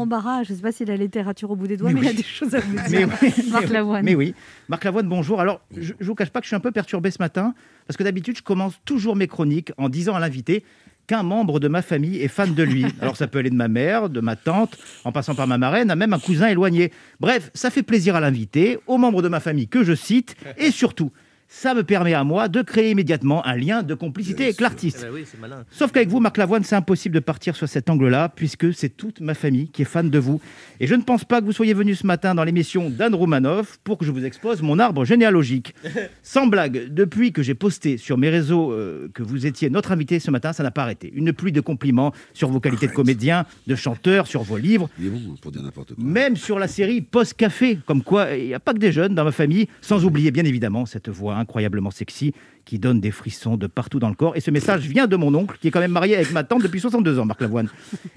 Embarras, je ne sais pas si la littérature au bout des doigts, mais, Mais il y a oui. des choses à vous Mais dire. oui, Marc mais- Lavoine. Mais oui, Marc Lavoine, bonjour. Alors, je ne vous cache pas que je suis un peu perturbé ce matin, parce que d'habitude, je commence toujours mes chroniques en disant à l'invité qu'un membre de ma famille est fan de lui. Alors, ça peut aller de ma mère, de ma tante, en passant par ma marraine, à même un cousin éloigné. Bref, ça fait plaisir à l'invité, aux membres de ma famille que je cite, et surtout, ça me permet à moi de créer immédiatement un lien de complicité avec l'artiste. oui, c'est malin. Sauf qu'avec vous, Marc Lavoine, c'est impossible de partir sur cet angle-là, puisque c'est toute ma famille qui est fan de vous. Et je ne pense pas que vous soyez venu ce matin dans l'émission d'Anne Roumanoff pour que je vous expose mon arbre généalogique. Sans blague, depuis que j'ai posté sur mes réseaux euh, que vous étiez notre invité ce matin, ça n'a pas arrêté. Une pluie de compliments sur vos qualités de comédien, de chanteur, sur vos livres, Il est bon pour dire n'importe quoi? même sur la série Post Café, comme quoi il n'y a pas que des jeunes dans ma famille, sans oublier bien évidemment cette voix incroyablement sexy qui donne des frissons de partout dans le corps. Et ce message vient de mon oncle, qui est quand même marié avec ma tante depuis 62 ans, Marc Lavoine.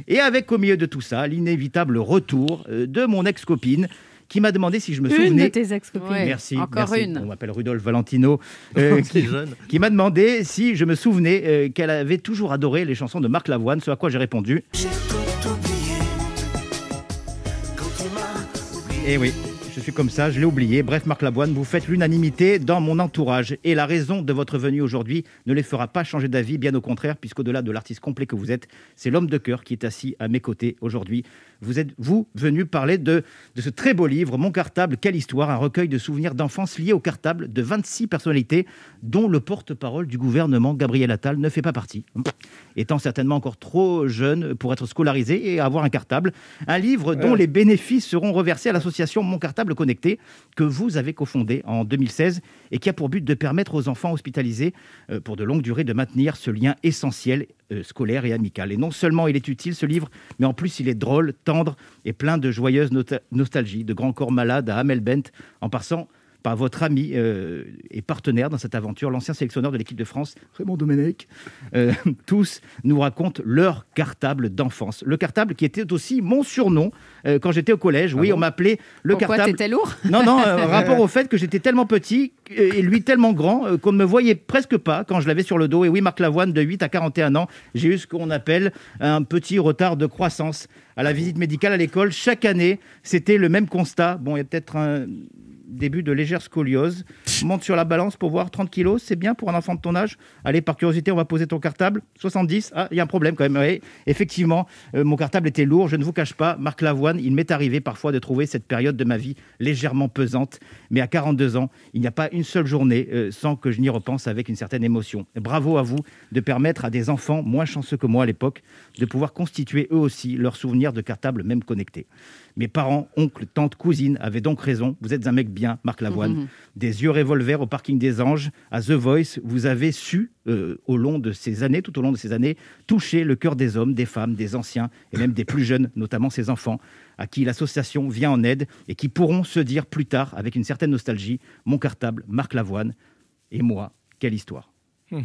Et avec au milieu de tout ça, l'inévitable retour euh, de mon ex-copine, qui m'a demandé si je me Une de souvenais... tes ex-copines. Ouais. Merci, encore merci. une. On m'appelle Rudolf Valentino, euh, qui, qui m'a demandé si je me souvenais euh, qu'elle avait toujours adoré les chansons de Marc Lavoine, ce à quoi j'ai répondu Eh oui, je suis comme ça, je l'ai oublié. Bref, Marc Lavoine, vous faites l'unanimité dans mon entourage. Et la raison de votre venue aujourd'hui ne les fera pas changer d'avis, bien au contraire, puisqu'au-delà de l'artiste complet que vous êtes, c'est l'homme de cœur qui est assis à mes côtés aujourd'hui. Vous êtes, vous, venu parler de, de ce très beau livre, Mon cartable, quelle histoire, un recueil de souvenirs d'enfance liés au cartable de 26 personnalités, dont le porte-parole du gouvernement, Gabriel Attal, ne fait pas partie. Étant certainement encore trop jeune pour être scolarisé et avoir un cartable. Un livre dont les bénéfices seront reversés à l'association Mon Cartable Connecté, que vous avez cofondé en 2016 et qui a pour but de permettre aux enfants hospitalisés euh, pour de longues durées de maintenir ce lien essentiel euh, scolaire et amical. Et non seulement il est utile ce livre, mais en plus il est drôle, tendre et plein de joyeuse nota- nostalgie, de Grand Corps Malade à Amel Bent, en passant par votre ami euh, et partenaire dans cette aventure, l'ancien sélectionneur de l'équipe de France, Raymond Domenech. Euh, tous nous racontent leur cartable d'enfance. Le cartable qui était aussi mon surnom euh, quand j'étais au collège. Oui, on m'appelait le Pourquoi cartable. t'étais lourd Non, non, rapport au fait que j'étais tellement petit et lui tellement grand qu'on ne me voyait presque pas quand je l'avais sur le dos. Et oui, Marc Lavoine, de 8 à 41 ans, j'ai eu ce qu'on appelle un petit retard de croissance. À la visite médicale à l'école, chaque année, c'était le même constat. Bon, il y a peut-être un début de légère scoliose. Monte sur la balance pour voir 30 kilos, c'est bien pour un enfant de ton âge. Allez, par curiosité, on va poser ton cartable. 70, ah, il y a un problème quand même. Oui, effectivement, euh, mon cartable était lourd. Je ne vous cache pas, Marc Lavoine, il m'est arrivé parfois de trouver cette période de ma vie légèrement pesante. Mais à 42 ans, il n'y a pas une seule journée euh, sans que je n'y repense avec une certaine émotion. Bravo à vous de permettre à des enfants moins chanceux que moi à l'époque de pouvoir constituer eux aussi leurs souvenirs de cartable même connectés. Mes parents, oncles, tantes, cousines avaient donc raison. Vous êtes un mec bien, Marc Lavoine. Des yeux revolver au parking des Anges, à The Voice, vous avez su, euh, au long de ces années, tout au long de ces années, toucher le cœur des hommes, des femmes, des anciens et même des plus jeunes, notamment ces enfants, à qui l'association vient en aide et qui pourront se dire plus tard, avec une certaine nostalgie, mon cartable, Marc Lavoine et moi, quelle histoire.